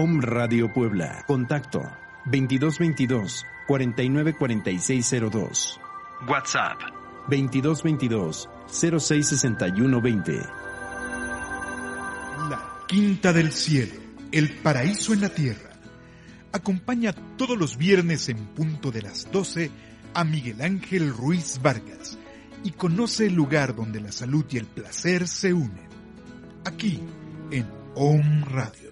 Om Radio Puebla. Contacto 2222 494602. WhatsApp 2222 066120. La Quinta del Cielo, el paraíso en la tierra. Acompaña todos los viernes en punto de las 12 a Miguel Ángel Ruiz Vargas y conoce el lugar donde la salud y el placer se unen. Aquí en Om Radio.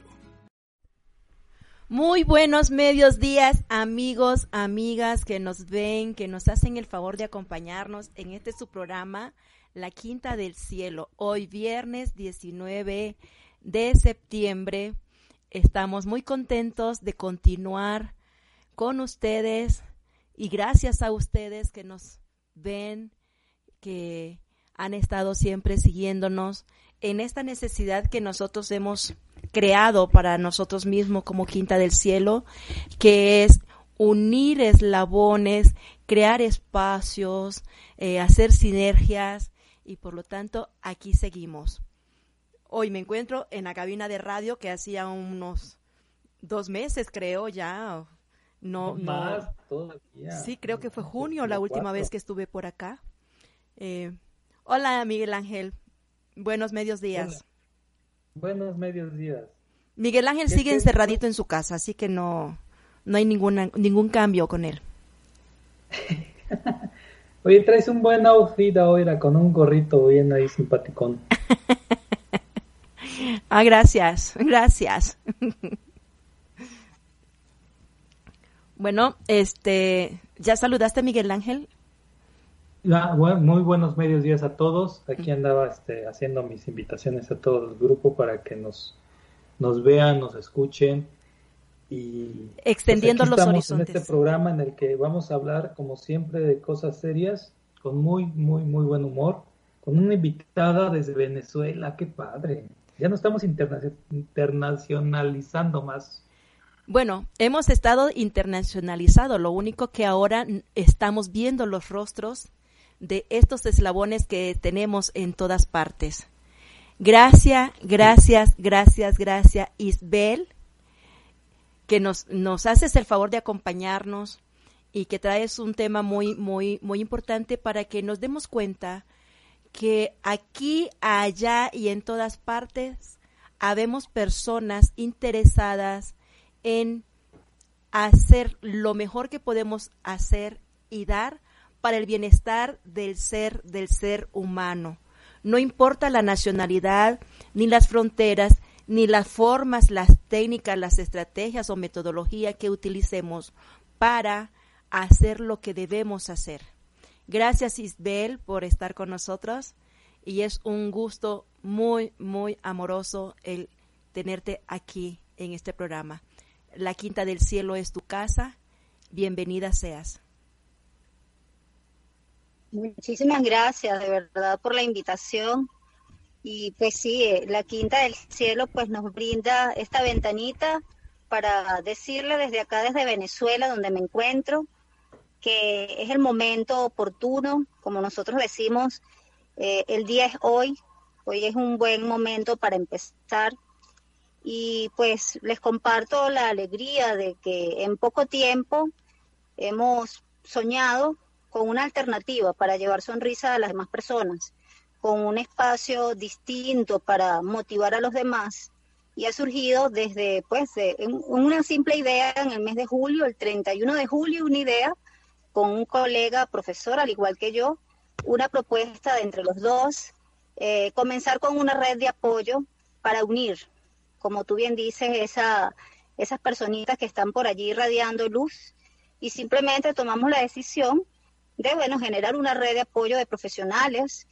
Muy buenos medios días, amigos, amigas que nos ven, que nos hacen el favor de acompañarnos en este su programa, La Quinta del Cielo. Hoy viernes 19 de septiembre estamos muy contentos de continuar con ustedes y gracias a ustedes que nos ven, que han estado siempre siguiéndonos en esta necesidad que nosotros hemos creado para nosotros mismos como Quinta del Cielo, que es unir eslabones, crear espacios, eh, hacer sinergias y por lo tanto aquí seguimos. Hoy me encuentro en la cabina de radio que hacía unos dos meses creo ya. No, Más Sí, creo que fue junio la última vez que estuve por acá. Eh, hola Miguel Ángel, buenos medios días. Buenos medios días. Miguel Ángel sigue encerradito en su casa, así que no, no hay ninguna, ningún cambio con él. Oye, traes un buen outfit ahora con un gorrito bien ahí simpaticón. ah, gracias, gracias. bueno, este, ¿ya saludaste a Miguel Ángel? Muy buenos medios días a todos. Aquí andaba este, haciendo mis invitaciones a todo el grupo para que nos, nos vean, nos escuchen y pues, extendiendo los horizontes. En este programa en el que vamos a hablar, como siempre, de cosas serias, con muy, muy, muy buen humor, con una invitada desde Venezuela. ¡Qué padre! Ya no estamos internacionalizando más. Bueno, hemos estado internacionalizado, lo único que ahora estamos viendo los rostros de estos eslabones que tenemos en todas partes. Gracias, gracias, gracias, gracias, Isbel, que nos, nos haces el favor de acompañarnos y que traes un tema muy, muy, muy importante para que nos demos cuenta que aquí, allá y en todas partes habemos personas interesadas en hacer lo mejor que podemos hacer y dar para el bienestar del ser, del ser humano. No importa la nacionalidad, ni las fronteras, ni las formas, las técnicas, las estrategias o metodología que utilicemos para hacer lo que debemos hacer. Gracias Isbel por estar con nosotros y es un gusto muy, muy amoroso el tenerte aquí en este programa. La Quinta del Cielo es tu casa. Bienvenida seas. Muchísimas gracias, de verdad, por la invitación. Y pues sí, eh, la Quinta del Cielo pues nos brinda esta ventanita para decirle desde acá, desde Venezuela, donde me encuentro, que es el momento oportuno, como nosotros decimos, eh, el día es hoy, hoy es un buen momento para empezar. Y pues les comparto la alegría de que en poco tiempo hemos soñado con una alternativa para llevar sonrisa a las demás personas, con un espacio distinto para motivar a los demás. Y ha surgido desde pues una simple idea en el mes de julio, el 31 de julio, una idea con un colega profesor al igual que yo, una propuesta de entre los dos, eh, comenzar con una red de apoyo para unir, como tú bien dices, esa, esas personitas que están por allí irradiando luz y simplemente tomamos la decisión de, bueno, generar una red de apoyo de profesionales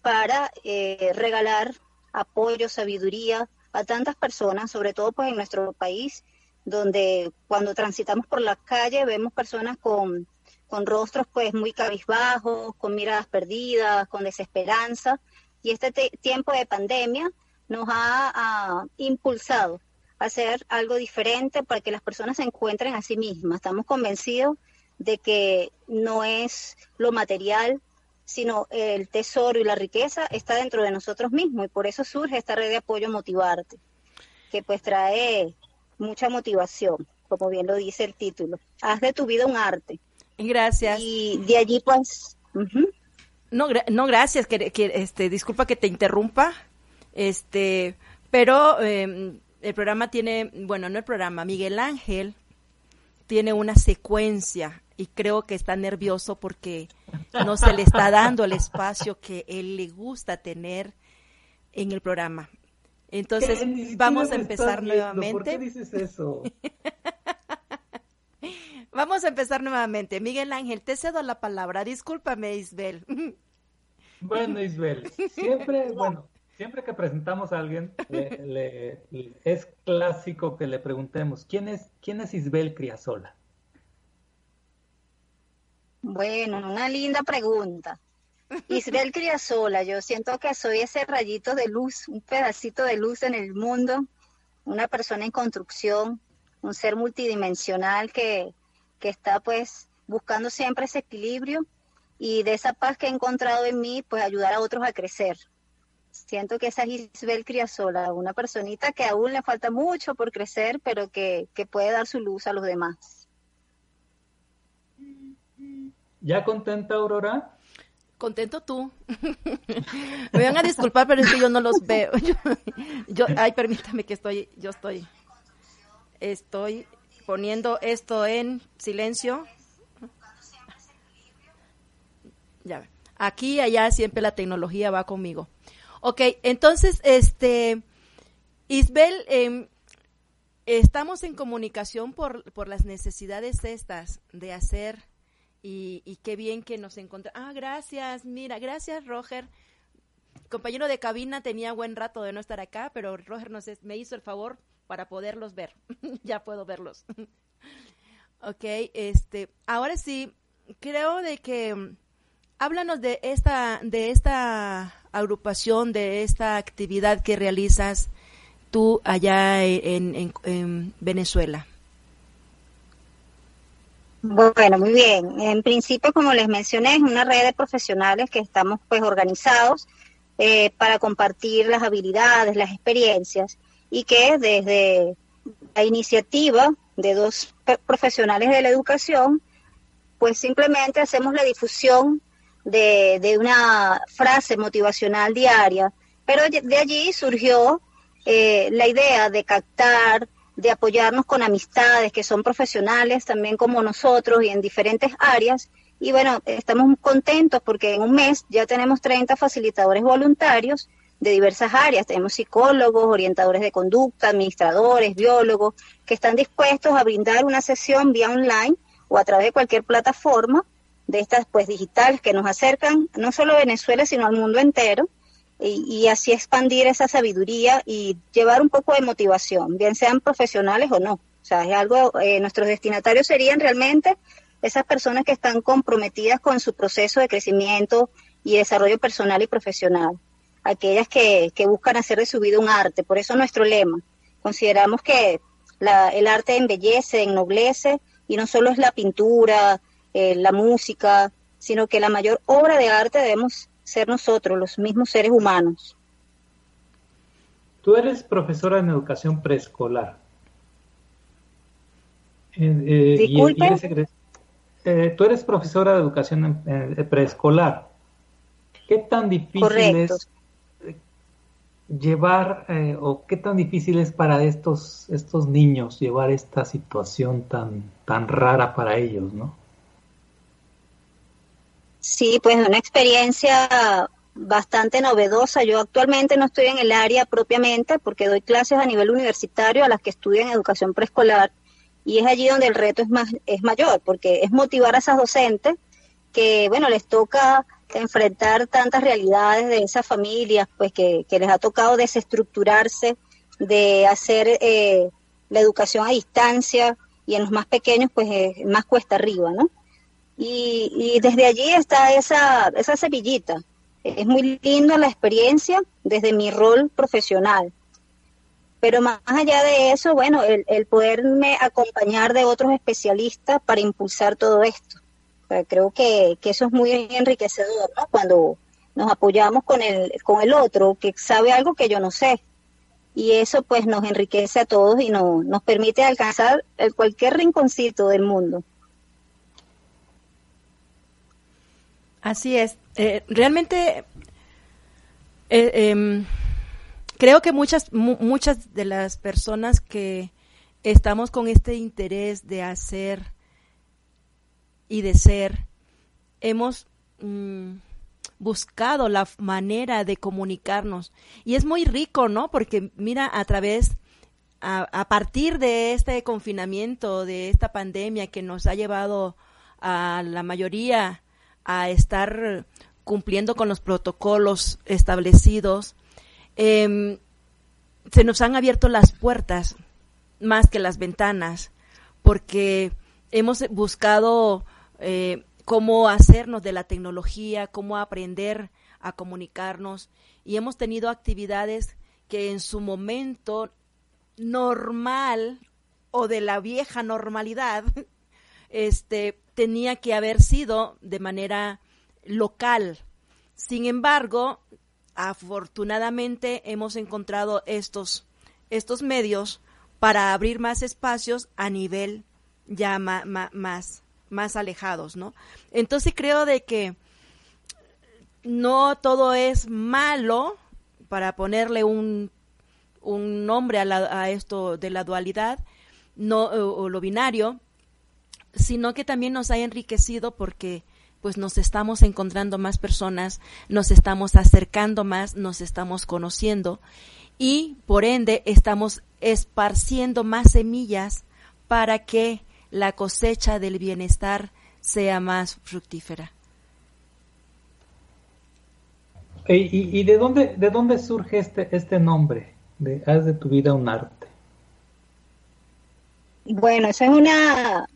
para eh, regalar apoyo, sabiduría, a tantas personas, sobre todo pues en nuestro país, donde cuando transitamos por la calle vemos personas con, con rostros pues muy cabizbajos, con miradas perdidas, con desesperanza, y este tiempo de pandemia nos ha, impulsado a hacer algo diferente para que las personas se encuentren a sí mismas. Estamos convencidos de que no es lo material, sino el tesoro y la riqueza está dentro de nosotros mismos y por eso surge esta red de apoyo Motivarte, que pues trae mucha motivación, como bien lo dice el título. Haz de tu vida un arte. Gracias. Y de allí pues... No, no, gracias, que, este, disculpa que te interrumpa, este, pero em, el programa tiene, bueno, no el programa, Miguel Ángel tiene una secuencia y creo que está nervioso porque no se le está dando el espacio que él le gusta tener en el programa. Entonces, vamos a empezar nuevamente. ¿Por qué dices eso? vamos a empezar nuevamente. Miguel Ángel, te cedo la palabra. Discúlpame, Isbel. Bueno, Isbel, siempre, bueno, siempre que presentamos a alguien, es clásico que le preguntemos, ¿quién es, quién es Isbel Criasola? Bueno, una linda pregunta. Isabel Criasola, yo siento que soy ese rayito de luz, un pedacito de luz en el mundo, una persona en construcción, un ser multidimensional que, que está pues buscando siempre ese equilibrio y de esa paz que he encontrado en mí, pues ayudar a otros a crecer. Siento que esa es Isabel Criasola, una personita que aún le falta mucho por crecer, pero que, que puede dar su luz a los demás. ¿Ya contenta, Aurora? Contento tú. Me van a disculpar, pero es que yo no los veo. Yo, ay, permítame que estoy, yo estoy, estoy poniendo esto en silencio. Ya, aquí y allá siempre la tecnología va conmigo. Ok, entonces, este, Isbel, em, estamos en comunicación por, por las necesidades estas de hacer y, qué bien que nos encontramos. Ah, gracias, mira, gracias Roger. Compañero de cabina tenía buen rato de no estar acá, pero Roger nos me hizo el favor para poderlos ver. ya puedo verlos. ok, este, ahora sí, creo de que mm, háblanos de esta, de esta agrupación, de esta actividad que realizas tú allá en, en Venezuela. Bueno, muy bien. En principio, como les mencioné, es una red de profesionales que estamos pues organizados eh, para compartir las habilidades, las experiencias y que desde la iniciativa de dos profesionales de la educación, pues simplemente hacemos la difusión de, una frase motivacional diaria, pero de allí surgió eh, la idea de captar de apoyarnos con amistades que son profesionales también como nosotros y en diferentes áreas. Y bueno, estamos contentos porque en un mes ya tenemos 30 facilitadores voluntarios de diversas áreas. Tenemos psicólogos, orientadores de conducta, administradores, biólogos, que están dispuestos a brindar una sesión vía online o a través de cualquier plataforma de estas pues digitales que nos acercan no solo a Venezuela, sino al mundo entero y, así expandir esa sabiduría y llevar un poco de motivación, bien sean profesionales o no. O sea, es algo, eh, nuestros destinatarios serían realmente esas personas que están comprometidas con su proceso de crecimiento y desarrollo personal y profesional. aquellas que, buscan hacer de su vida un arte. Por eso nuestro lema. Consideramos que el arte embellece, ennoblece, y no solo es la pintura, eh, la música, sino que la mayor obra de arte debemos ser nosotros, los mismos seres humanos. Tú eres profesora en educación preescolar. Eh, eh, Disculpe. tú eres profesora de educación preescolar. ¿Qué tan difícil es llevar eh, o qué tan difícil es para estos estos niños llevar esta situación tan tan rara para ellos, ¿no? Sí, pues una experiencia bastante novedosa. Yo actualmente no estoy en el área propiamente porque doy clases a nivel universitario a las que estudian educación preescolar y es allí donde el reto es más es mayor porque es motivar a esas docentes que bueno les toca enfrentar tantas realidades de esas familias, pues que, les ha tocado desestructurarse, de hacer eh, la educación a distancia y en los más pequeños, pues más cuesta arriba, ¿no? Y, desde allí está esa, esa. Es muy lindo la experiencia desde mi rol profesional. Pero más allá de eso, bueno, el, el poderme acompañar de otros especialistas para impulsar todo esto creo que, eso es muy enriquecedor, ¿no? Cuando nos apoyamos con el, con el otro que sabe algo que yo no sé. Y eso pues nos enriquece a todos y no, nos permite alcanzar cualquier rinconcito del mundo. Así es. Eh, realmente eh, em, creo que muchas, muchas de las personas que estamos con este interés de hacer y de ser, hemos mm, buscado la manera de comunicarnos. Y es muy rico, ¿no? Porque mira, a través, a, a partir de este confinamiento, de esta pandemia que nos ha llevado a la mayoría a estar cumpliendo con los protocolos establecidos, em, se nos han abierto las puertas más que las ventanas, porque hemos buscado eh, cómo hacernos de la tecnología, cómo aprender a comunicarnos y hemos tenido actividades que en su momento normal o de la vieja normalidad este tenía que haber sido de manera local. Sin embargo, afortunadamente hemos encontrado estos estos medios para abrir más espacios a nivel ya más más alejados, ¿no? Entonces creo de que no todo es malo para ponerle un, un nombre a, a, esto de la dualidad no, o, lo binario, sino que también nos ha enriquecido porque pues nos estamos encontrando más personas, nos estamos acercando más, nos estamos conociendo y por ende estamos esparciendo más semillas para que la cosecha del bienestar sea más fructífera. ¿Y, de dónde de dónde surge este este nombre de haz de tu vida un arte? Bueno, esa es una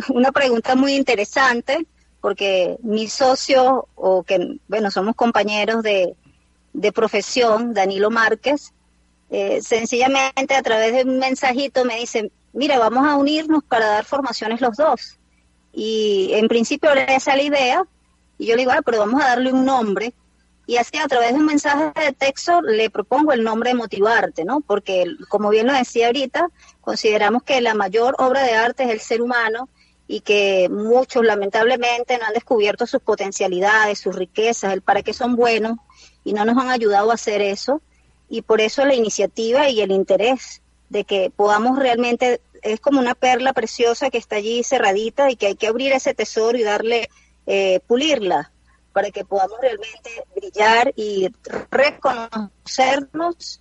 una pregunta muy interesante porque mi socio o que bueno somos compañeros de, de profesión Danilo Márquez eh, sencillamente a través de un mensajito me dice mira, vamos a unirnos para dar formaciones los dos. Y en principio le esa la idea, y yo le digo, ah, pero vamos a darle un nombre. Y así a través de un mensaje de texto le propongo el nombre de Motivarte, ¿no? Porque, como bien lo decía ahorita, consideramos que la mayor obra de arte es el ser humano y que muchos lamentablemente no han descubierto sus potencialidades, sus riquezas, el para qué son buenos y no nos han ayudado a hacer eso. Y por eso la iniciativa y el interés de que podamos realmente, es como una perla preciosa que está allí cerradita y que hay que abrir ese tesoro y darle, eh, pulirla para que podamos realmente brillar y reconocernos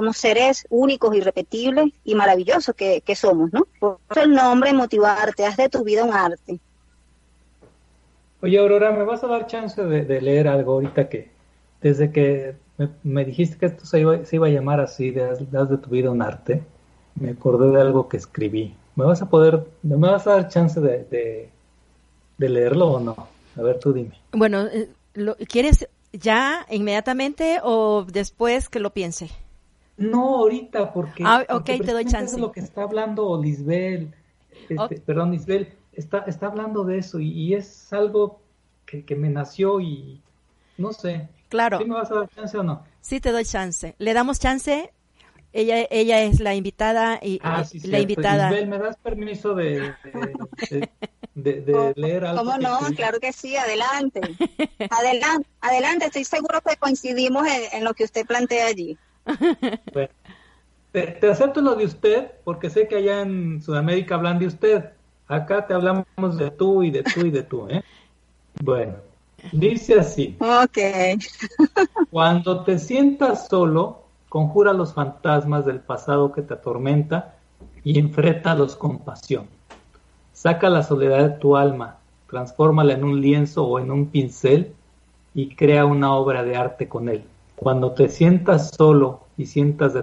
como seres únicos, irrepetibles y maravillosos que, somos, ¿no? Por eso el nombre motivarte, haz de tu vida un arte. Oye, Aurora, ¿me vas a dar chance de, leer algo ahorita que desde que me, dijiste que esto se iba, se iba, a llamar así, de haz, de tu vida un arte. Me acordé de algo que escribí. ¿Me vas a poder, me vas a dar chance de, de, leerlo o no? A ver, tú dime. Bueno, eh, ¿quieres ¿Ya, inmediatamente o después que lo piense? No, ahorita, porque, ah, okay, te doy chance. es lo que está hablando Lisbel, este, perdón, Lisbel, está, está hablando de eso y, es algo que, que, me nació y no sé. Claro. ¿Sí me vas a dar chance o no? Sí, te doy chance. ¿Le damos chance? Ella, ella es la invitada y ah, sí, la invitada. Lisbel, ¿me das permiso de, de, leer algo? ¿Cómo no? Claro que sí, adelante. adelante, adelante, estoy seguro que coincidimos en, lo que usted plantea allí. Bueno, te, acepto lo de usted porque sé que allá en Sudamérica hablan de usted. Acá te hablamos de tú y de tú y de tú, ¿eh? Bueno, dice así. Ok. Cuando te sientas solo, conjura los fantasmas del pasado que te atormenta y enfréntalos con pasión. Saca la soledad de tu alma, transfórmala en un lienzo o en un pincel y crea una obra de arte con él. Cuando te sientas solo y sientas de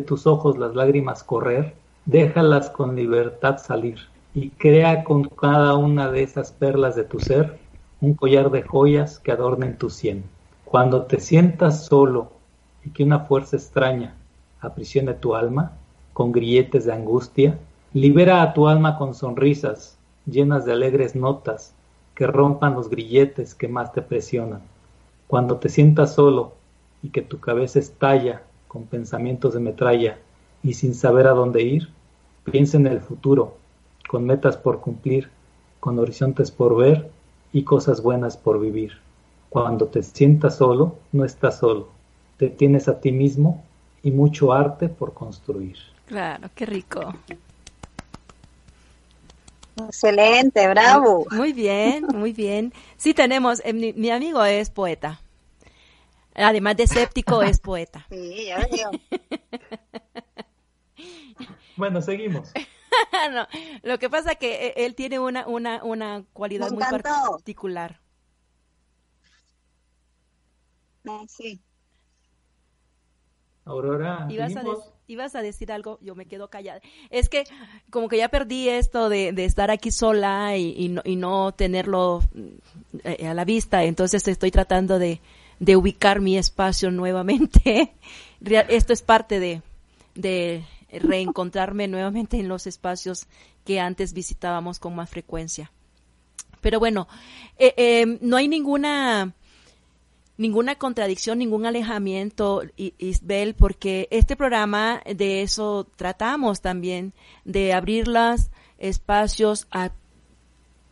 tus, ojos las lágrimas correr, déjalas con libertad salir y crea con cada una de esas perlas de tu ser un collar de joyas que adornen tu sien. Cuando te sientas solo y que una fuerza extraña aprisione tu alma con grilletes de angustia, libera a tu alma con sonrisas llenas de alegres notas que rompan los grilletes que más te presionan. Cuando te sientas solo y que tu cabeza estalla con pensamientos de metralla y sin saber a dónde ir, piensa en el futuro, con metas por cumplir, con horizontes por ver y cosas buenas por vivir. Cuando te sientas solo, no estás solo, te tienes a ti mismo y mucho arte por construir. Claro, qué rico. Excelente, bravo. Muy bien, muy bien. Sí tenemos, eh, mi, amigo es poeta. Además de escéptico, es poeta. Sí, ya veo. bueno, seguimos. no, lo que pasa es que eh, él tiene una, una, una cualidad muy particular. Sí. Aurora, ibas a, decir algo, yo me quedo callada. Es que como que ya perdí esto de, estar aquí sola y, no, tenerlo eh, a la vista, entonces estoy tratando de, ubicar mi espacio nuevamente. esto es parte de, de reencontrarme nuevamente en los espacios que antes visitábamos con más frecuencia. Pero bueno, eh, eh, no hay ninguna ninguna contradicción, ningún alejamiento, Isbel, porque este programa de eso tratamos también, de abrir los espacios a,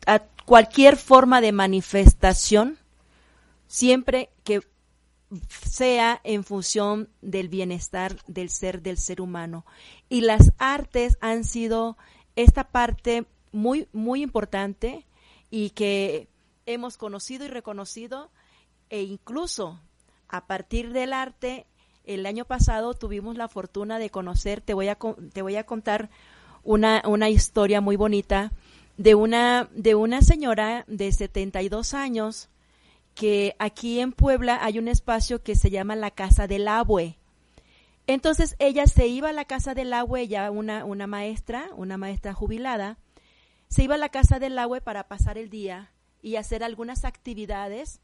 a cualquier forma de manifestación, siempre sea en función del bienestar del ser del ser humano. Y las artes han sido esta parte muy, muy importante y que hemos conocido y reconocido e incluso a partir del arte, el año pasado tuvimos la fortuna de conocer, te voy a, te voy a contar una, una historia muy bonita de una, de una señora de 72 años que aquí en Puebla hay un espacio que se llama la Casa del Abue. Entonces ella se iba a la Casa del Abue, ya una, una maestra, una maestra jubilada, se iba a la Casa del Abue para pasar el día y hacer algunas actividades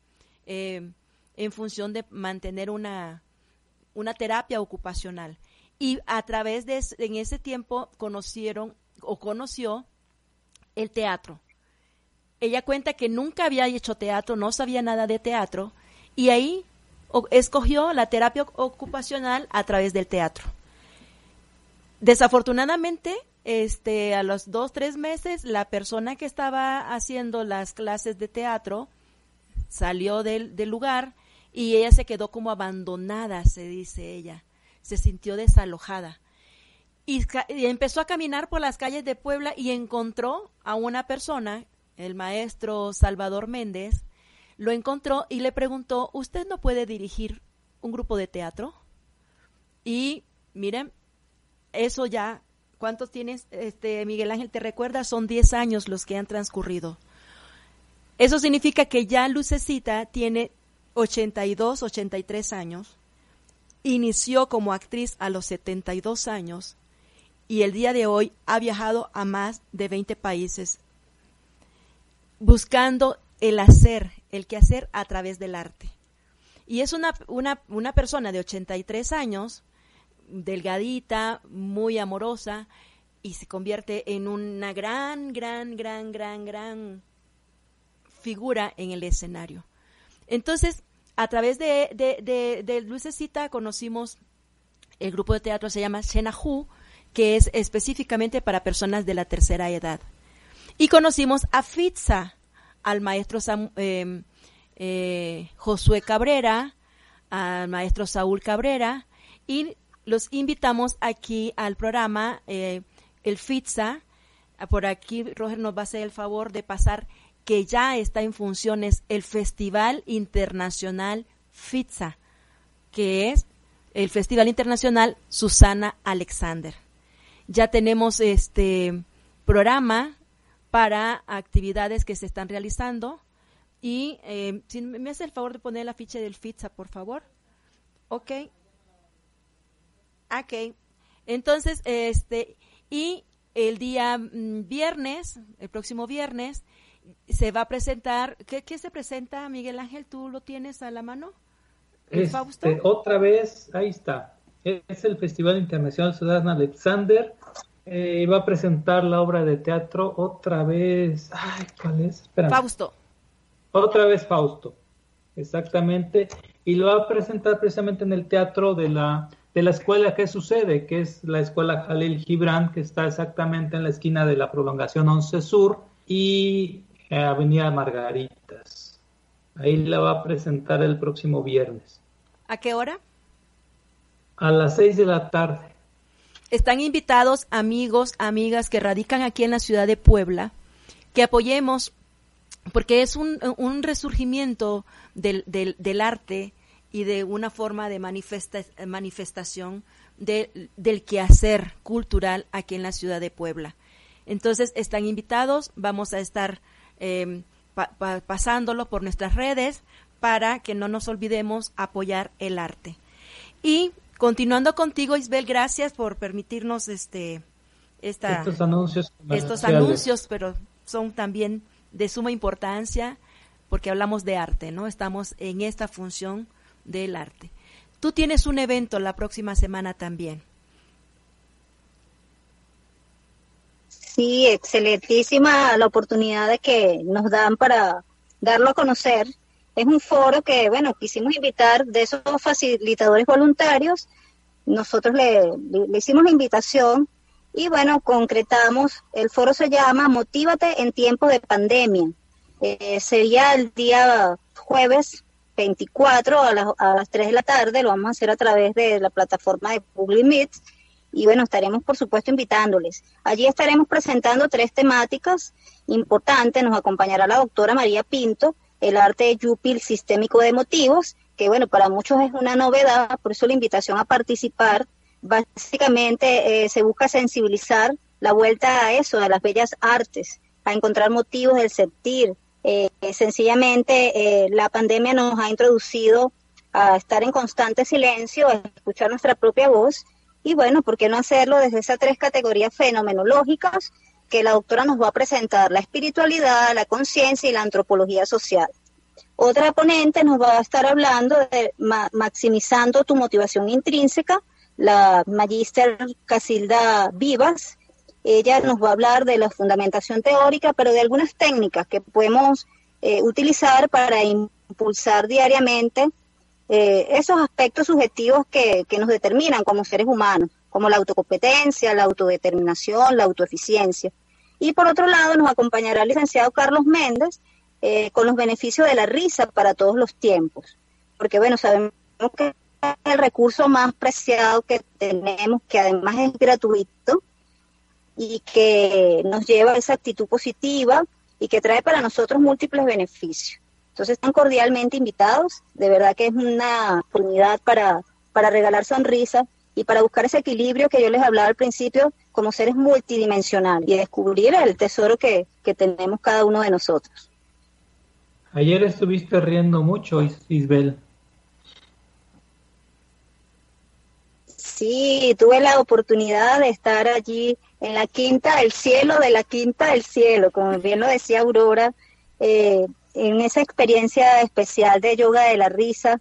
eh, en función de mantener una, una terapia ocupacional. Y a través de, en ese tiempo conocieron o conoció el teatro. Ella cuenta que nunca había hecho teatro, no sabía nada de teatro, y ahí escogió la terapia ocupacional a través del teatro. Desafortunadamente, este, a los dos, tres meses, la persona que estaba haciendo las clases de teatro salió del, lugar y ella se quedó como abandonada, se dice ella. Se sintió desalojada. Y, empezó a caminar por las calles de Puebla y encontró a una persona, el maestro Salvador Méndez, lo encontró y le preguntó, ¿usted no puede dirigir un grupo de teatro? Y miren, eso ya, ¿cuántos tienes, este, Miguel Ángel? ¿Te recuerdas? Son 10 años los que han transcurrido. Eso significa que ya Lucecita tiene 82, 83 años, inició como actriz a los 72 años y el día de hoy ha viajado a más de 20 países buscando el hacer, el quehacer a través del arte. Y es una, una, una persona de 83 años, delgadita, muy amorosa, y se convierte en una gran, gran, gran, gran, gran figura en el escenario. Entonces, a través de, de, de, conocimos el grupo de teatro se llama Shenahu, que es específicamente para personas de la tercera edad. Y conocimos a Fitza, al maestro em, eh, Josué Cabrera, al maestro Saúl Cabrera, y los invitamos aquí al programa eh, El Fitza. Por aquí Roger nos va a hacer el favor de pasar que ya está en funciones el Festival Internacional FITSA, que es el Festival Internacional Susana Alexander. Ya tenemos este programa para actividades que se están realizando y eh, si me hace el favor de poner la ficha del FITSA, por favor. Ok. Ok. Entonces, este, y el día mm, viernes, el próximo viernes, se va a presentar, ¿qué, se presenta, Miguel Ángel? ¿Tú lo tienes a la mano? Este, otra vez, ahí está. Es el Festival Internacional Ciudadana Alexander. Eh, va a presentar la obra de teatro otra vez. Ay, ¿cuál es? Fausto. Otra vez Fausto. Exactamente. Y lo va a presentar precisamente en el teatro de la, de la escuela que sucede, que es la escuela Jalil Gibran, que está exactamente en la esquina de la prolongación 11 Sur. Y Avenida Margaritas. Ahí la va a presentar el próximo viernes. ¿A qué hora? A las seis de la tarde. Están invitados amigos, amigas que radican aquí en la ciudad de Puebla, que apoyemos, porque es un, un resurgimiento del, del, arte y de una forma de manifesta, manifestación de, del quehacer cultural aquí en la ciudad de Puebla. Entonces, están invitados, vamos a estar eh, pasándolo por nuestras redes para que no nos olvidemos apoyar el arte. Y continuando contigo, Isbel, gracias por permitirnos este esta, estos anuncios. Estos anuncios, pero son también de suma importancia porque hablamos de arte, ¿no? Estamos en esta función del arte. Tú tienes un evento la próxima semana también. Sí, excelentísima la oportunidad de que nos dan para darlo a conocer. Es un foro que, bueno, quisimos invitar de esos facilitadores voluntarios. Nosotros le, hicimos la invitación y, bueno, concretamos. El foro se llama Motívate en tiempos de pandemia. Eh, sería el día jueves 24 a las, a las 3 de la tarde. Lo vamos a hacer a través de la plataforma de Google Meet y bueno, estaremos por supuesto invitándoles. Allí estaremos presentando tres temáticas importantes. Nos acompañará la doctora María Pinto, el arte de Yupil sistémico de motivos, que bueno, para muchos es una novedad, por eso la invitación a participar. Básicamente eh, se busca sensibilizar la vuelta a eso, a las bellas artes, a encontrar motivos del sentir. Eh, sencillamente eh, la pandemia nos ha introducido a estar en constante silencio, a escuchar nuestra propia voz y bueno, ¿por qué no hacerlo desde esas tres categorías fenomenológicas que la doctora nos va a presentar? La espiritualidad, la conciencia y la antropología social. Otra ponente nos va a estar hablando de maximizando tu motivación intrínseca, la magíster Casilda Vivas. Ella nos va a hablar de la fundamentación teórica, pero de algunas técnicas que podemos eh, utilizar para impulsar diariamente eh, esos aspectos subjetivos que, nos determinan como seres humanos, como la autocompetencia, la autodeterminación, la autoeficiencia. Y por otro lado nos acompañará el licenciado Carlos Méndez eh, con los beneficios de la risa para todos los tiempos. Porque bueno, sabemos que es el recurso más preciado que tenemos, que además es gratuito y que nos lleva a esa actitud positiva y que trae para nosotros múltiples beneficios. Entonces están cordialmente invitados, de verdad que es una oportunidad para, para regalar sonrisas y para buscar ese equilibrio que yo les hablaba al principio como seres multidimensionales y descubrir el tesoro que, que tenemos cada uno de nosotros. Ayer estuviste riendo mucho, Isbel. Sí, tuve la oportunidad de estar allí en la quinta del cielo de la quinta del cielo, como bien lo decía Aurora, eh, en esa experiencia especial de yoga de la risa,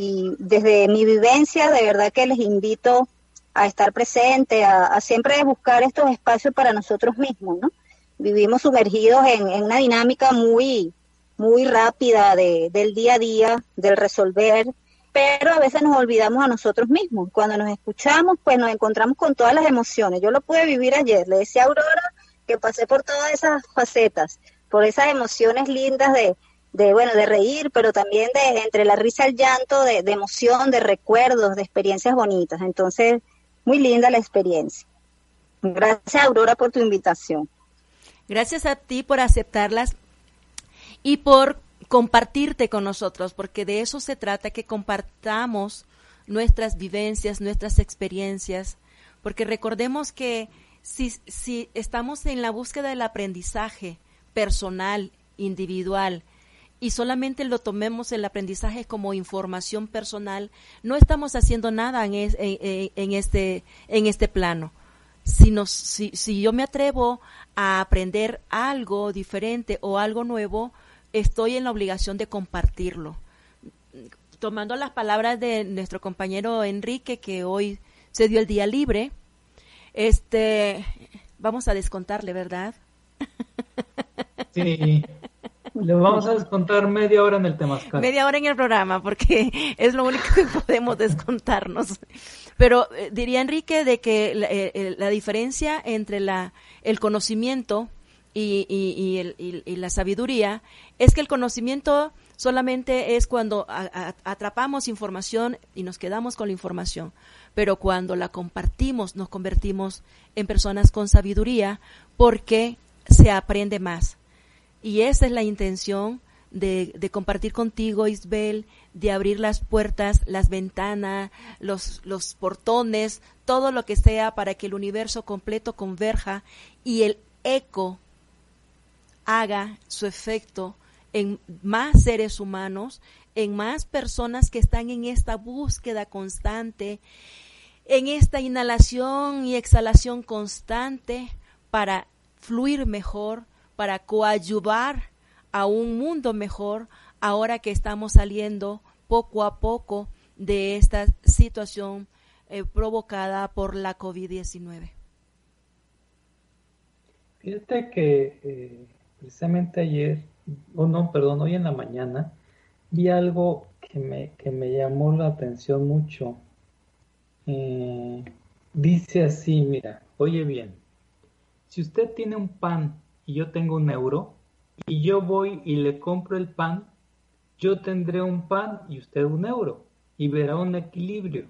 y desde mi vivencia, de verdad que les invito a estar presente, a, siempre buscar estos espacios para nosotros mismos, ¿no? Vivimos sumergidos en, una dinámica muy, muy rápida de, del día a día, del resolver, pero a veces nos olvidamos a nosotros mismos. Cuando nos escuchamos, pues nos encontramos con todas las emociones. Yo lo pude vivir ayer, le decía a Aurora que pasé por todas esas facetas, por esas emociones lindas de, de bueno, de reír, pero también de entre la risa el llanto, de, de emoción, de recuerdos, de experiencias bonitas. Entonces, muy linda la experiencia. Gracias, Aurora, por tu invitación. Gracias a ti por aceptarlas y por compartirte con nosotros, porque de eso se trata, que compartamos nuestras vivencias, nuestras experiencias, porque recordemos que si, si estamos en la búsqueda del aprendizaje personal, individual, y solamente lo tomemos el aprendizaje como información personal, no estamos haciendo nada en, en, este, en este plano. Si, nos, si, si yo me atrevo a aprender algo diferente o algo nuevo, estoy en la obligación de compartirlo. Tomando las palabras de nuestro compañero Enrique, que hoy se dio el día libre, este, vamos a descontarle, ¿verdad? Sí. Le vamos a descontar media hora en el tema. Media hora en el programa, porque es lo único que podemos descontarnos. Pero eh, diría Enrique de que la, eh, la, diferencia entre la, el conocimiento y, y, el, y, la sabiduría es que el conocimiento solamente es cuando atrapamos información y nos quedamos con la información, pero cuando la compartimos nos convertimos en personas con sabiduría porque se aprende más. Y esa es la intención de, compartir contigo, Isbel, de abrir las puertas, las ventanas, los portones, todo lo que sea para que el universo completo converja y el eco haga su efecto en más seres humanos, en más personas que están en esta búsqueda constante, en esta inhalación y exhalación constante para fluir mejor, para coadyuvar a un mundo mejor ahora que estamos saliendo poco a poco de esta situación eh, provocada por la COVID-19. Fíjate que eh, precisamente ayer, o no, perdón, hoy en la mañana, vi algo que me, que me llamó la atención mucho. Eh, dice así, mira, oye bien, si usted tiene un pan y yo tengo un euro y yo voy y le compro el pan, yo tendré un pan y usted un euro y verá un equilibrio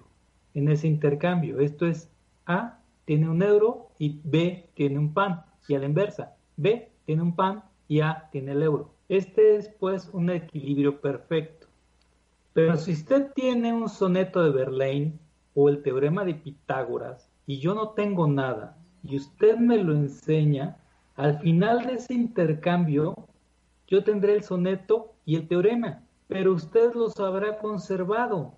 en ese intercambio. Esto es A tiene un euro y B tiene un pan y a la inversa, B tiene un pan y A tiene el euro. Este es pues un equilibrio perfecto. Pero si usted tiene un soneto de Verlaine o el teorema de Pitágoras y yo no tengo nada y usted me lo enseña, al final de ese intercambio, yo tendré el soneto y el teorema, pero usted los habrá conservado.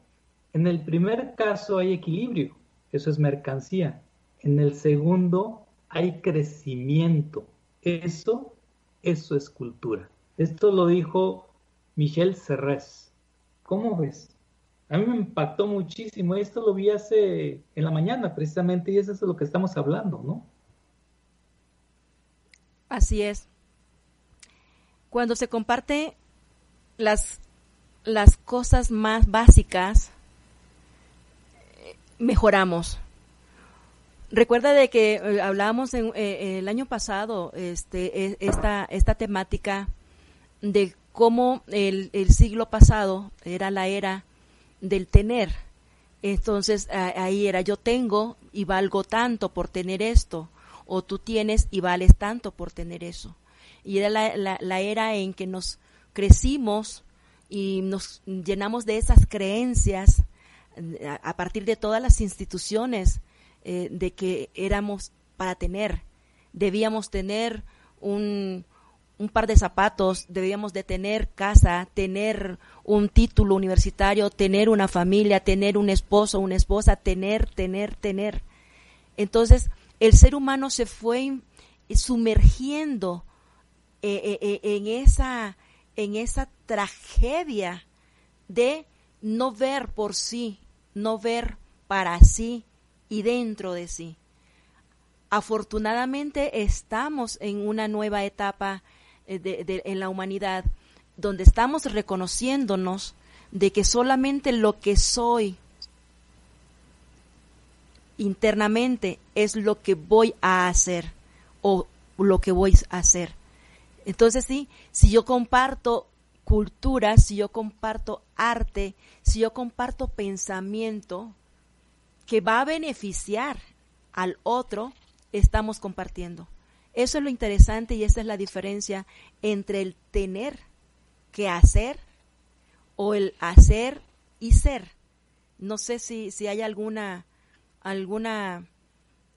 En el primer caso hay equilibrio, eso es mercancía. En el segundo hay crecimiento, eso, eso es cultura. Esto lo dijo Michel Serres. ¿Cómo ves? A mí me impactó muchísimo. Esto lo vi hace en la mañana precisamente y eso es de lo que estamos hablando, ¿no? Así es. Cuando se comparte las, las cosas más básicas, mejoramos. Recuerda de que eh, hablábamos en, eh, el año pasado este, e, esta, esta temática de cómo el, el, siglo pasado era la era del tener. Entonces ahí era yo tengo y valgo tanto por tener esto o tú tienes y vales tanto por tener eso. Y era la, la, era en que nos crecimos y nos llenamos de esas creencias a, partir de todas las instituciones eh, de que éramos para tener, debíamos tener un, un par de zapatos, debíamos de tener casa, tener un título universitario, tener una familia, tener un esposo, una esposa, tener, tener, tener. Entonces, el ser humano se fue sumergiendo eh, eh, eh, en, esa, en esa tragedia de no ver por sí, no ver para sí y dentro de sí. Afortunadamente estamos en una nueva etapa eh, en la humanidad donde estamos reconociéndonos de que solamente lo que soy internamente es lo que voy a hacer o lo que voy a hacer. Entonces sí, si yo comparto cultura, si yo comparto arte, si yo comparto pensamiento que va a beneficiar al otro, estamos compartiendo. Eso es lo interesante y esa es la diferencia entre el tener que hacer o el hacer y ser. No sé si, si hay alguna, alguna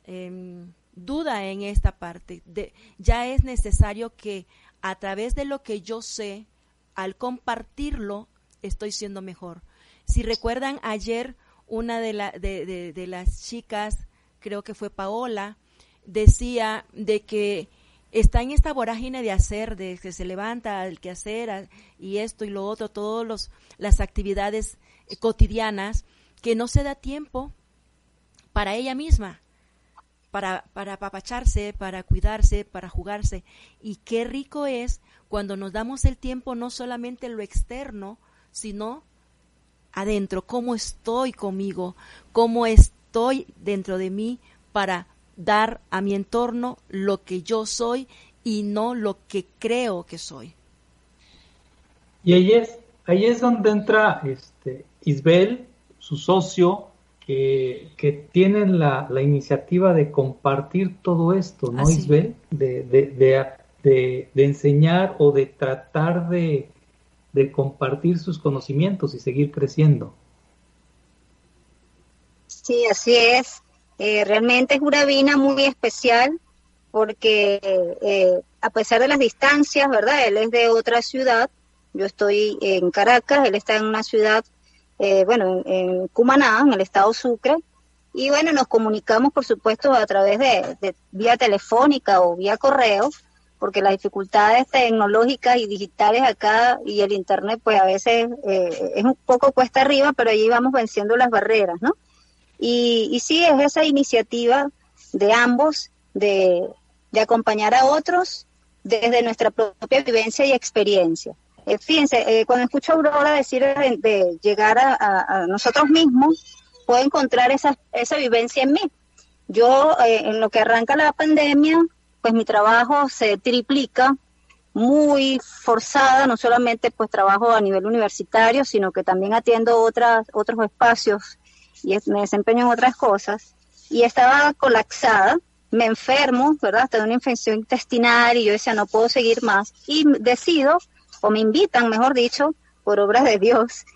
em, duda en esta parte. De, ya es necesario que a través de lo que yo sé, al compartirlo, estoy siendo mejor. Si recuerdan ayer, una de, la, de, las chicas, creo que fue Paola, decía de que está en esta vorágine de hacer, de que se levanta el que hacer y esto y lo otro, todas las actividades eh, cotidianas, que no se da tiempo para ella misma, para, para apapacharse, para cuidarse, para jugarse. Y qué rico es cuando nos damos el tiempo no solamente en lo externo, sino adentro, cómo estoy conmigo, cómo estoy dentro de mí para dar a mi entorno lo que yo soy y no lo que creo que soy. Y ahí es, ahí es donde entra este, Isbel, su socio, que, que tienen la, iniciativa de compartir todo esto, ¿no, Isbel? De, de, enseñar o de tratar de, de compartir sus conocimientos y seguir creciendo. Sí, así es. Eh, realmente es una vina muy especial porque eh, a pesar de las distancias, ¿verdad? Él es de otra ciudad, yo estoy en Caracas, él está en una ciudad, eh, bueno, en, Cumaná, en el estado Sucre, y bueno, nos comunicamos, por supuesto, a través de, vía telefónica o vía correo, porque las dificultades tecnológicas y digitales acá y el Internet, pues a veces es un poco cuesta arriba, pero allí vamos venciendo las barreras, ¿no? Y sí, es esa iniciativa de ambos de, acompañar a otros desde nuestra propia vivencia y experiencia. Eh, fíjense, eh, cuando escucho a Aurora decir de, llegar a, nosotros mismos, puedo encontrar esa, esa vivencia en mí. Yo, eh, en lo que arranca la pandemia, pues mi trabajo se triplica, muy forzada, no solamente pues trabajo a nivel universitario, sino que también atiendo otras, otros espacios y me desempeño en otras cosas, y estaba colapsada, me enfermo, ¿verdad? Tengo una infección intestinal y yo decía, no puedo seguir más, y decido, o me invitan, mejor dicho, por obras de Dios,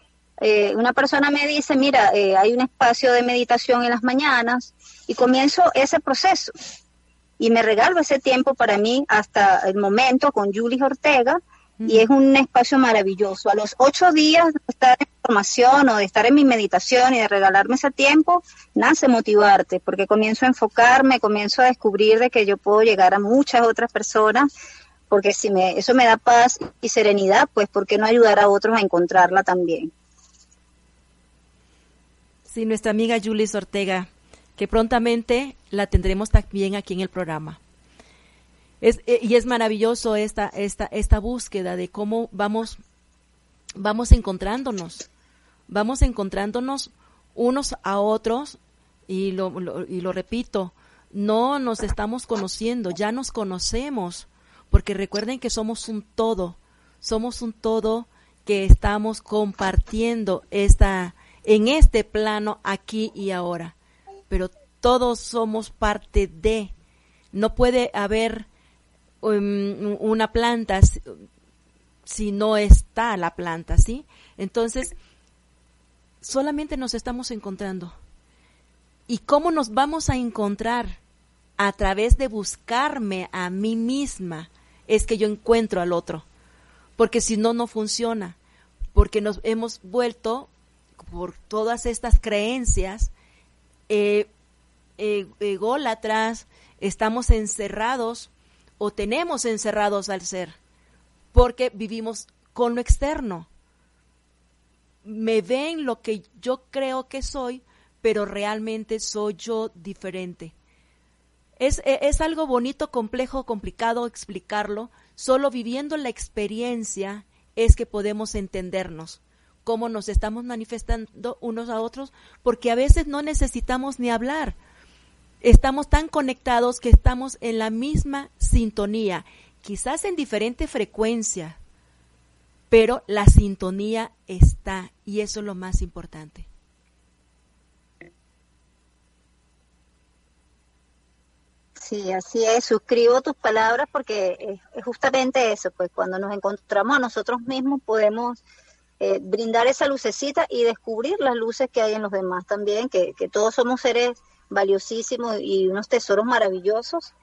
eh, una persona me dice, mira, eh, hay un espacio de meditación en las mañanas, y comienzo ese proceso. Y me regalo ese tiempo para mí hasta el momento con Julie Ortega, y es un espacio maravilloso. A los ocho días de estar en formación o de estar en mi meditación y de regalarme ese tiempo, nace motivarte, porque comienzo a enfocarme, comienzo a descubrir de que yo puedo llegar a muchas otras personas, porque si me, eso me da paz y serenidad, pues ¿por qué no ayudar a otros a encontrarla también? Sí, nuestra amiga Julie Ortega, que prontamente la tendremos también aquí en el programa. Es, eh, y es maravilloso esta, esta, esta búsqueda de cómo vamos, vamos encontrándonos, vamos encontrándonos unos a otros, y lo, y lo repito, no nos estamos conociendo, ya nos conocemos, porque recuerden que somos un todo, somos un todo que estamos compartiendo esta, en este plano aquí y ahora, pero todos somos parte de, no puede haber Um, una planta si no está la planta, ¿sí? Entonces, solamente nos estamos encontrando. ¿Y cómo nos vamos a encontrar? A través de buscarme a mí misma es que yo encuentro al otro. Porque si no, no funciona. Porque nos hemos vuelto, por todas estas creencias, eh, eh, estamos encerrados o tenemos encerrados al ser, porque vivimos con lo externo. me ven lo que yo creo que soy, pero realmente soy yo diferente. Es, e, es, algo bonito, complejo, complicado explicarlo. Solo viviendo la experiencia es que podemos entendernos cómo nos estamos manifestando unos a otros, porque a veces no necesitamos ni hablar. Estamos tan conectados que estamos en la misma sintonía, quizás en diferente frecuencia, pero la sintonía está y eso es lo más importante. Sí, así es, suscribo tus palabras porque es justamente eso, pues cuando nos encontramos a nosotros mismos podemos eh, brindar esa lucecita y descubrir las luces que hay en los demás también, que, todos somos seres valiosísimos y unos tesoros maravillosos.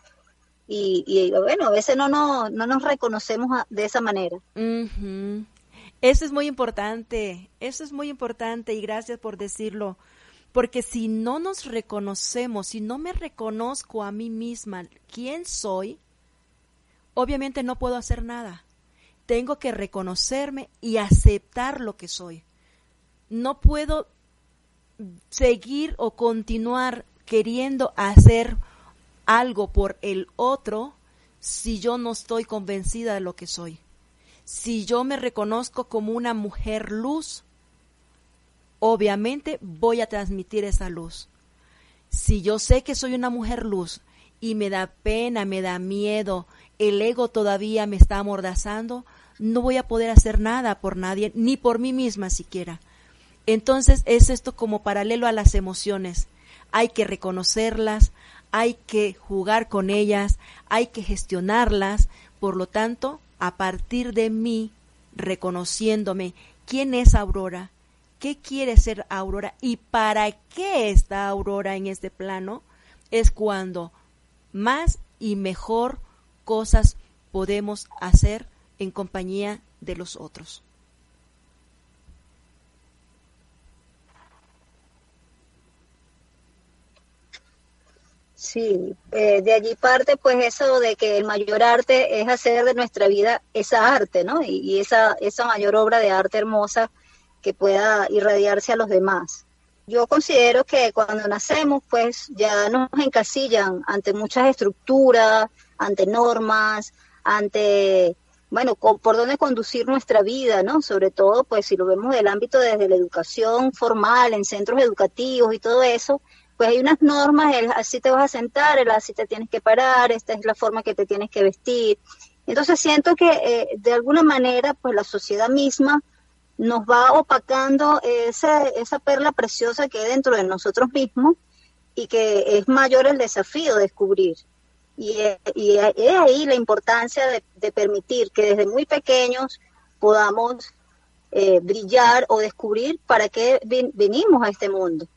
Y, bueno, a veces no, no, no nos reconocemos de esa manera. Eso es muy importante, eso es muy importante y gracias por decirlo, porque si no nos reconocemos, si no me reconozco a mí misma quién soy, obviamente no puedo hacer nada tengo que reconocerme y aceptar lo que soy. No puedo seguir o continuar queriendo hacer algo por el otro si yo no estoy convencida de lo que soy. Si yo me reconozco como una mujer luz, obviamente voy a transmitir esa luz. Si yo sé que soy una mujer luz y me da pena, me da miedo, el ego todavía me está amordazando, no voy a poder hacer nada por nadie, ni por mí misma siquiera. Entonces es esto como paralelo a las emociones. Hay que reconocerlas, hay que jugar con ellas, hay que gestionarlas. Por lo tanto, a partir de mí, reconociéndome quién es Aurora, qué quiere ser Aurora y para qué está Aurora en este plano, es cuando más y mejor cosas podemos hacer en compañía de los otros. Sí, eh, de allí parte pues eso de que el mayor arte es hacer de nuestra vida esa arte, ¿no? Y, y, esa, esa mayor obra de arte hermosa que pueda irradiarse a los demás. Yo considero que cuando nacemos pues ya nos encasillan ante muchas estructuras, ante normas, ante bueno, por dónde conducir nuestra vida, ¿no? Sobre todo, pues si lo vemos del ámbito desde la educación formal, en centros educativos y todo eso, pues hay unas normas, así te vas a sentar, así te tienes que parar, esta es la forma que te tienes que vestir. Entonces siento que eh, de alguna manera, pues la sociedad misma nos va opacando esa, esa perla preciosa que hay dentro de nosotros mismos y que es mayor el desafío descubrir. Y, es ahí la importancia de, permitir que desde muy pequeños podamos eh, brillar o descubrir para qué venimos a este mundo.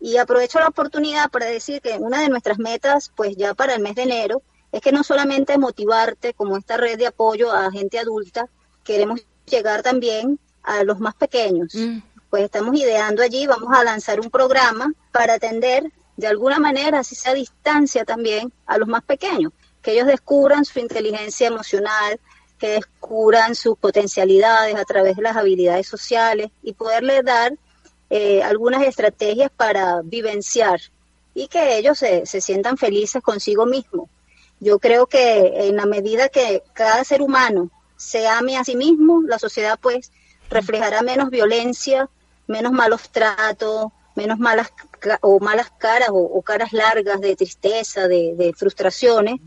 Y aprovecho la oportunidad para decir que una de nuestras metas, pues ya para el mes de enero, es que no solamente motivarte como esta red de apoyo a gente adulta, queremos llegar también a los más pequeños. Mm. Pues estamos ideando allí, vamos a lanzar un programa para atender de alguna manera, así sea a distancia también, a los más pequeños, que ellos descubran su inteligencia emocional, que descubran sus potencialidades a través de las habilidades sociales y poderles dar eh, algunas estrategias para vivenciar y que ellos se, se sientan felices consigo mismos. Yo creo que en la medida que cada ser humano se ame a sí mismo, la sociedad pues reflejará menos violencia, menos malos tratos, menos malas o malas caras o, caras largas de tristeza, de, frustraciones.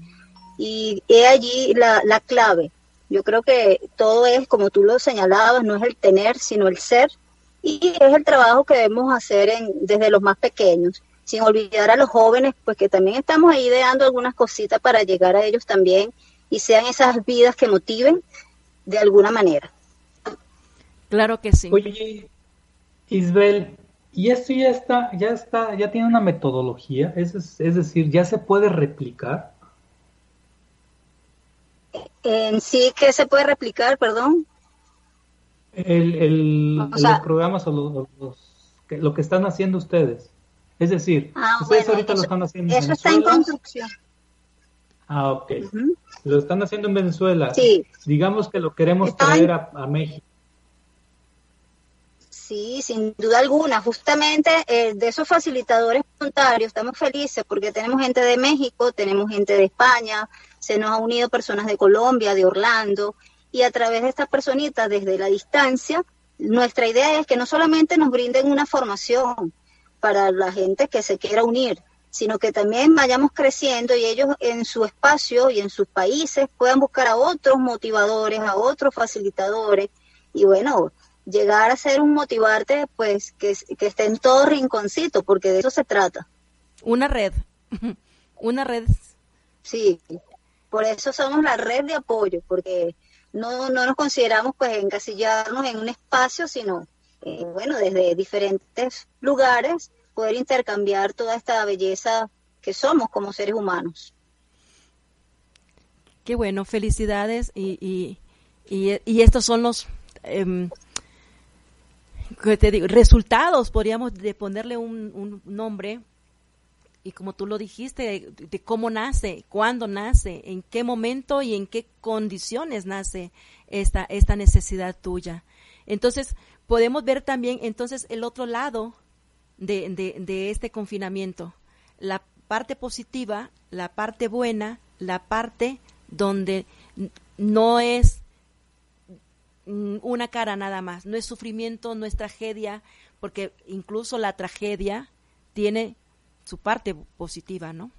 Y he allí la, la, clave. Yo creo que todo es, como tú lo señalabas, no es el tener, sino el ser. Y es el trabajo que debemos hacer desde los más pequeños, sin olvidar a los jóvenes, pues que también estamos ahí ideando algunas cositas para llegar a ellos también y sean esas vidas que motiven de alguna manera. Claro que sí. Oye, Isabel, y esto ya está, ya está, ya tiene una metodología, es, es decir, ya se puede replicar. En sí, ¿qué se puede replicar, perdón? El, el, los programas o los, lo que están haciendo ustedes. Es decir, ah, ustedes ahorita lo están haciendo en Venezuela. Eso está en construcción. Ah, ok. Lo están haciendo en Venezuela. Sí. Digamos que lo queremos traer a México Sí, sin duda alguna. Justamente eh, de esos facilitadores voluntarios estamos felices porque tenemos gente de México, tenemos gente de España, se nos ha unido personas de Colombia, de Orlando, y a través de estas personitas desde la distancia, nuestra idea es que no solamente nos brinden una formación para la gente que se quiera unir, sino que también vayamos creciendo y ellos en su espacio y en sus países puedan buscar a otros motivadores, a otros facilitadores, y bueno, llegar a ser un motivarte, pues que, que esté en todo rinconcito, porque de eso se trata. Una red, una red. Sí, por eso somos la red de apoyo, porque no, no nos consideramos pues encasillarnos en un espacio, sino, eh, bueno, desde diferentes lugares poder intercambiar toda esta belleza que somos como seres humanos. Qué bueno, felicidades y, y, y, estos son los eh, te digo, resultados, podríamos de ponerle un, nombre, y como tú lo dijiste, de, cómo nace, cuándo nace, en qué momento y en qué condiciones nace esta, esta necesidad tuya. Entonces, podemos ver también entonces el otro lado de, de, este confinamiento, la parte positiva, la parte buena, la parte donde no es una cara nada más, no es sufrimiento, no es tragedia, porque incluso la tragedia tiene su parte positiva, ¿no?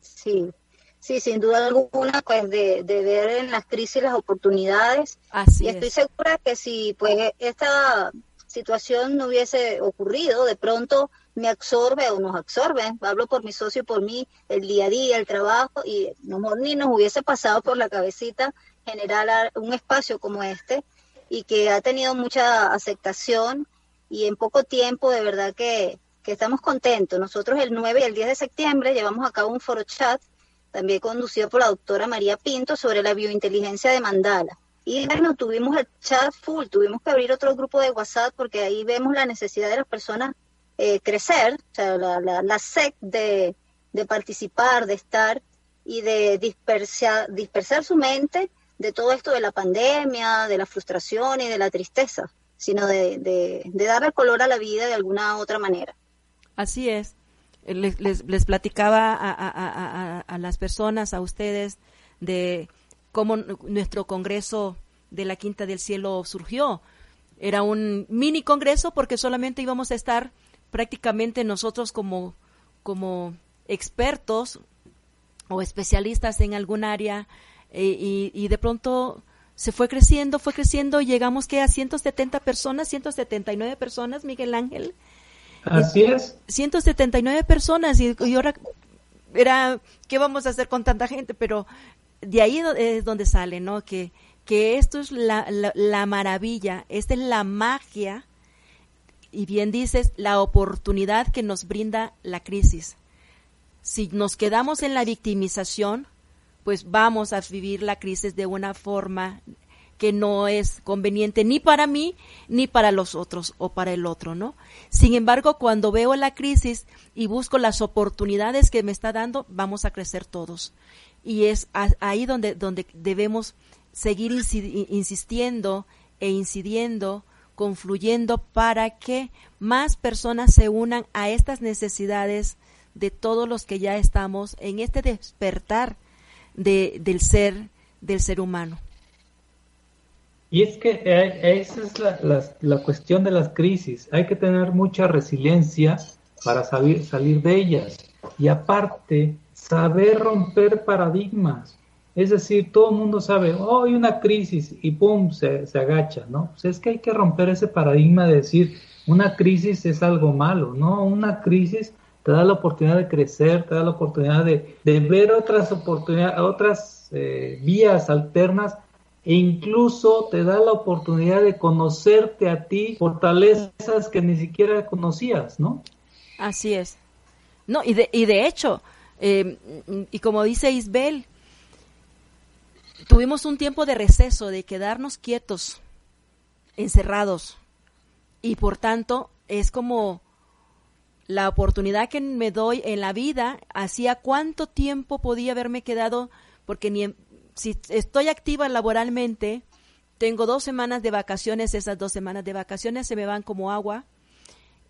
Sí, sí, sin duda alguna, pues de, ver en las crisis las oportunidades. Así y estoy segura que si pues esta situación no hubiese ocurrido, de pronto me absorbe o nos absorbe, hablo por mi socio y por mí, el día a día, el trabajo, y no ni nos hubiese pasado por la cabecita generar un espacio como este y que ha tenido mucha aceptación y en poco tiempo de verdad que, estamos contentos. Nosotros el 9 y el 10 de septiembre llevamos a cabo un foro chat, también conducido por la doctora María Pinto, sobre la biointeligencia de Mandala. Y bueno, tuvimos el chat full, tuvimos que abrir otro grupo de WhatsApp porque ahí vemos la necesidad de las personas eh, crecer, la, la, la sed de, de participar, de estar y de dispersar, dispersar su mente de todo esto de la pandemia, de la frustración y de la tristeza, sino de, de, darle color a la vida de alguna otra manera. Así es. Les, les, platicaba a, a, a, las personas, a ustedes, de cómo nuestro Congreso de la Quinta del Cielo surgió. Era un mini Congreso porque solamente íbamos a estar prácticamente nosotros como, como expertos o especialistas en algún área eh, y, de pronto se fue creciendo, fue creciendo y llegamos que a 170 personas, 179 personas, Miguel Ángel. Así es. 179 personas y, ahora era, ¿qué vamos a hacer con tanta gente? Pero de ahí es donde sale, ¿no? Que, que esto es la, la, la maravilla, esta es la magia y bien dices, la oportunidad que nos brinda la crisis. Si nos quedamos en la victimización, pues vamos a vivir la crisis de una forma que no es conveniente ni para mí ni para los otros o para el otro, ¿no? Sin embargo, cuando veo la crisis y busco las oportunidades que me está dando, vamos a crecer todos. Y es ahí donde, donde debemos seguir insistiendo e incidiendo, confluyendo para que más personas se unan a estas necesidades de todos los que ya estamos en este despertar de, del ser, del ser humano. Y es que eh, esa es la, la, cuestión de las crisis. Hay que tener mucha resiliencia para salir, salir de ellas. Y aparte, saber romper paradigmas. Es decir, todo el mundo sabe, oh, hay una crisis y pum, se, se agacha, ¿no? Pues es que hay que romper ese paradigma de decir, una crisis es algo malo, ¿no? Una crisis te da la oportunidad de crecer, te da la oportunidad de, ver otras oportunidades, otras eh, vías alternas e incluso te da la oportunidad de conocerte a ti, fortalezas que ni siquiera conocías, ¿no? Así es. No, y de, y de hecho, em, y como dice Isbel, tuvimos un tiempo de receso, de quedarnos quietos, encerrados, y por tanto es como la oportunidad que me doy en la vida, hacía cuánto tiempo podía haberme quedado, porque ni si estoy activa laboralmente, tengo dos semanas de vacaciones, esas dos semanas de vacaciones se me van como agua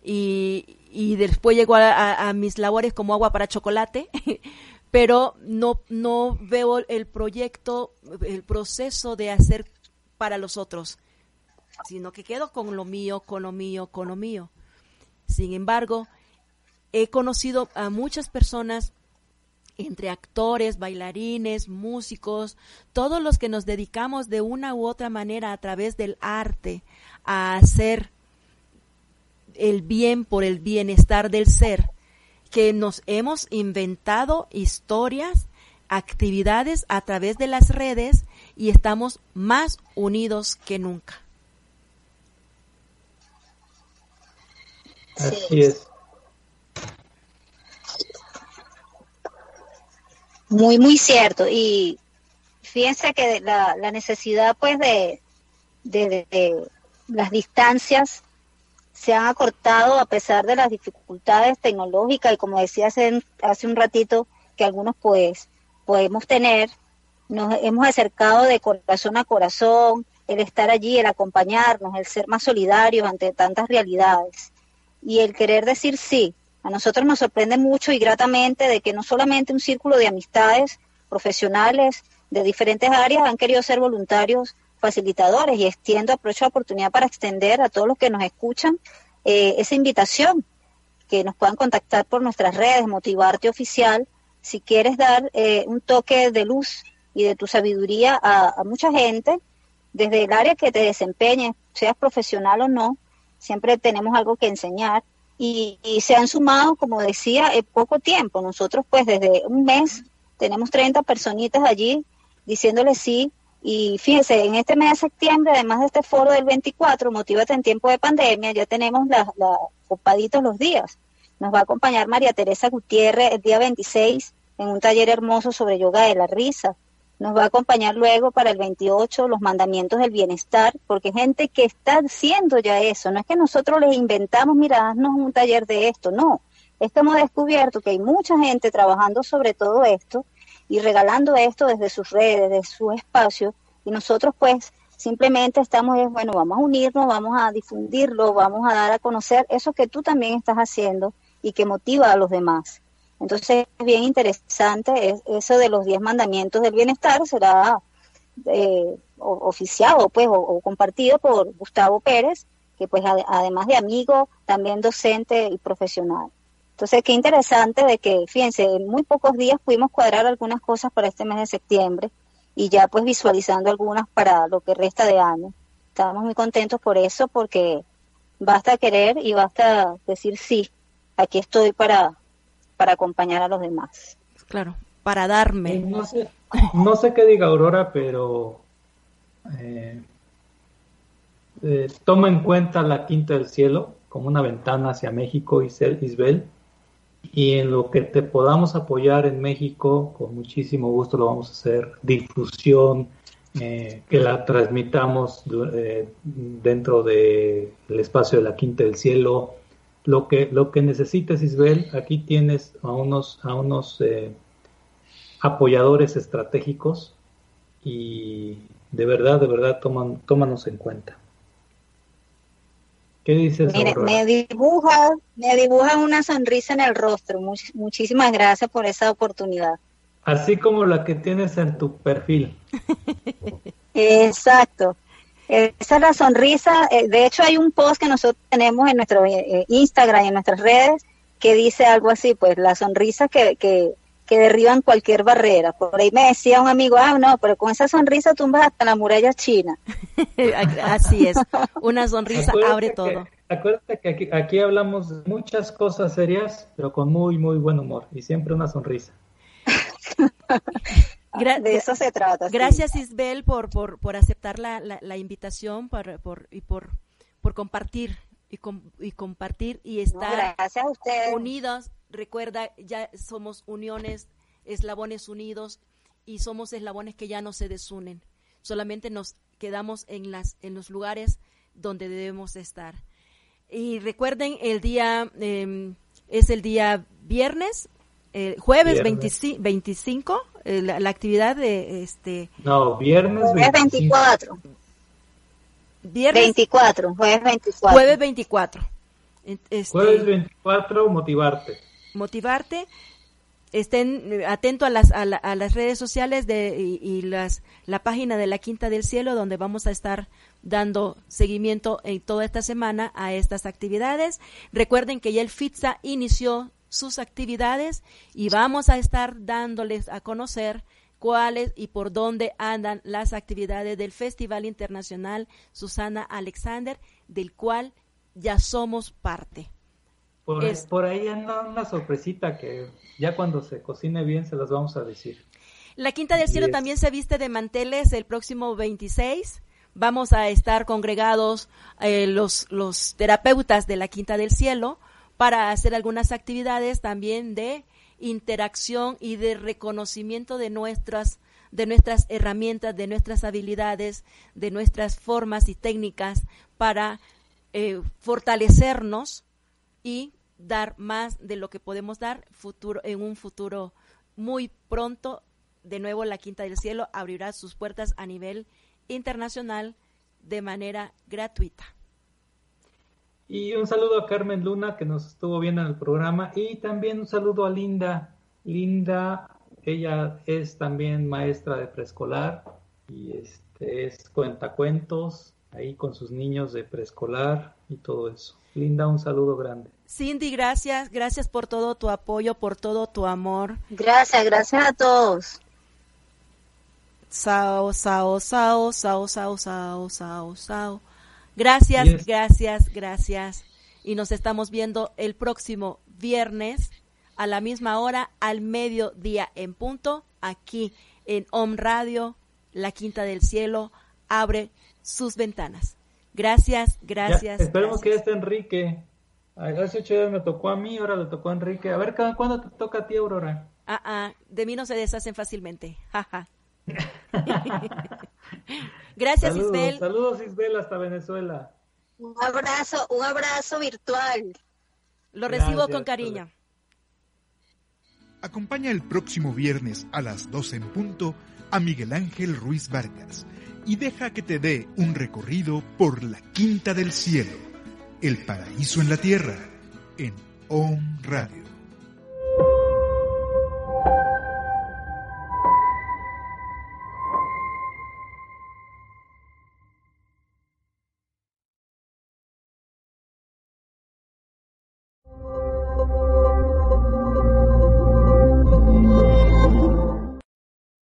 y, y después llego a, mis labores como agua para chocolate, pero no, no veo el proyecto, el proceso de hacer para los otros, sino que quedo con lo mío, con lo mío, con lo mío. Sin embargo, he conocido a muchas personas entre actores, bailarines, músicos, todos los que nos dedicamos de una u otra manera a través del arte a hacer el bien por el bienestar del ser, que nos hemos inventado historias, actividades a través de las redes y estamos más unidos que nunca. Así es. Muy, muy cierto. Y fíjense que la, la necesidad, pues, de, de, las distancias se han acortado a pesar de las dificultades tecnológicas y como decía hace, hace un ratito que algunos pues podemos tener, nos hemos acercado de corazón a corazón, el estar allí, el acompañarnos, el ser más solidarios ante tantas realidades y el querer decir sí, a nosotros nos sorprende mucho y gratamente de que no solamente un círculo de amistades profesionales de diferentes áreas han querido ser voluntarios facilitadores y extiendo, aprovecho la oportunidad para extender a todos los que nos escuchan eh, esa invitación, que nos puedan contactar por nuestras redes, Motivarte Oficial, si quieres dar eh, un toque de luz y de tu sabiduría a, mucha gente, desde el área que te desempeñes, seas profesional o no, siempre tenemos algo que enseñar y, se han sumado, como decía, en poco tiempo. Nosotros pues desde un mes tenemos 30 personitas allí diciéndole sí. Y fíjense, en este mes de septiembre, además de este foro del 24, Motívate en tiempo de pandemia, ya tenemos la, la, ocupaditos los días. Nos va a acompañar María Teresa Gutiérrez el día 26 en un taller hermoso sobre yoga de la risa. Nos va a acompañar luego para el 28 los mandamientos del bienestar, porque gente que está haciendo ya eso, no es que nosotros les inventamos, mira, haznos un taller de esto, no, es que hemos descubierto que hay mucha gente trabajando sobre todo esto y regalando esto desde sus redes, desde su espacio, y nosotros pues simplemente estamos, bueno, vamos a unirnos, vamos a difundirlo, vamos a dar a conocer eso que tú también estás haciendo y que motiva a los demás. Entonces es bien interesante, eso de los diez mandamientos del bienestar será eh, oficiado pues o, compartido por Gustavo Pérez, que pues además de amigo, también docente y profesional. Entonces, qué interesante de que, fíjense, en muy pocos días pudimos cuadrar algunas cosas para este mes de septiembre y ya pues visualizando algunas para lo que resta de año. Estamos muy contentos por eso porque basta querer y basta decir sí, aquí estoy para, para acompañar a los demás. Claro, para darme. No sé, no sé qué diga Aurora, pero eh, eh, toma en cuenta la Quinta del Cielo como una ventana hacia México, Isbel, y en lo que te podamos apoyar en México, con muchísimo gusto lo vamos a hacer. Difusión, eh, que la transmitamos dentro del espacio de la Quinta del Cielo, lo que, lo que necesites, Isabel, aquí tienes a unos, a unos eh, apoyadores estratégicos y de verdad, de verdad, toman, tómanos en cuenta. ¿Qué dices? Mire, me dibuja, me dibuja una sonrisa en el rostro. muchísimas gracias por esa oportunidad. Así como la que tienes en tu perfil. Exacto. Esa es la sonrisa. Eh, de hecho, hay un post que nosotros tenemos en nuestro eh, eh, Instagram y en nuestras redes que dice algo así, pues la sonrisa que, que, que derriban cualquier barrera. Por ahí me decía un amigo, ah, no, pero con esa sonrisa tumbas hasta la muralla china. así es, una sonrisa abre todo. acuérdate que aquí, aquí hablamos de muchas cosas serias, pero con muy, muy buen humor y siempre una sonrisa. de eso se trata. Gracias Isbel por, por, por aceptar la, la, invitación por, por, y por, por compartir y, y compartir y estar unidos. Recuerda, ya somos uniones, eslabones unidos y somos eslabones que ya no se desunen. Solamente nos quedamos en, las, en los lugares donde debemos estar. Y recuerden, el día em, es el día viernes el jueves 25, eh, la, actividad de este no viernes 24 viernes 24, jueves 24. Jueves 24. Este, jueves 24, motivarte. Motivarte. Estén eh, atentos a las, a, las redes sociales de, y, las, la página de la Quinta del Cielo, donde vamos a estar dando seguimiento en toda esta semana a estas actividades. Recuerden que ya el FITSA inició sus actividades y vamos a estar dándoles a conocer cuáles y por dónde andan las actividades del Festival Internacional Susana Alexander, del cual ya somos parte. Por, ahí anda una sorpresita que ya cuando se cocine bien se las vamos a decir. La Quinta del Cielo también se viste de manteles el próximo 26. Vamos a estar congregados eh, los, los terapeutas de la Quinta del Cielo para hacer algunas actividades también de interacción y de reconocimiento de nuestras de nuestras herramientas, de nuestras habilidades, de nuestras formas y técnicas para eh, fortalecernos y dar más de lo que podemos dar futuro en un futuro muy pronto. De nuevo, la Quinta del Cielo abrirá sus puertas a nivel internacional de manera gratuita. Y un saludo a Carmen Luna, que nos estuvo viendo en el programa. Y también un saludo a Linda. Linda, ella es también maestra de preescolar y este, es cuentacuentos ahí con sus niños de preescolar y todo eso. Linda, un saludo grande. Cindy, gracias, gracias por todo tu apoyo, por todo tu amor. Gracias, gracias a todos. Sao, sao, sao, sao, sao, sao, sao, sao. Gracias, gracias, gracias. Y nos estamos viendo el próximo viernes a la misma hora, al mediodía en punto, aquí en Om Radio, la Quinta del Cielo, abre sus ventanas. Gracias, gracias. esperemos que esté Enrique. Hace ocho días me tocó a mí, ahora le tocó a Enrique. A ver, ¿cuándo te toca a ti, Aurora? Ah, ah, de mí no se deshacen fácilmente. Jaja. Gracias, Isabel. Saludos, Isabel, hasta Venezuela. Un abrazo, un abrazo virtual. Lo recibo con cariño. Acompaña el próximo viernes a las 12 en punto a Miguel Ángel Ruiz Vargas y deja que te dé un recorrido por la Quinta del Cielo, el paraíso en la tierra, en On Radio.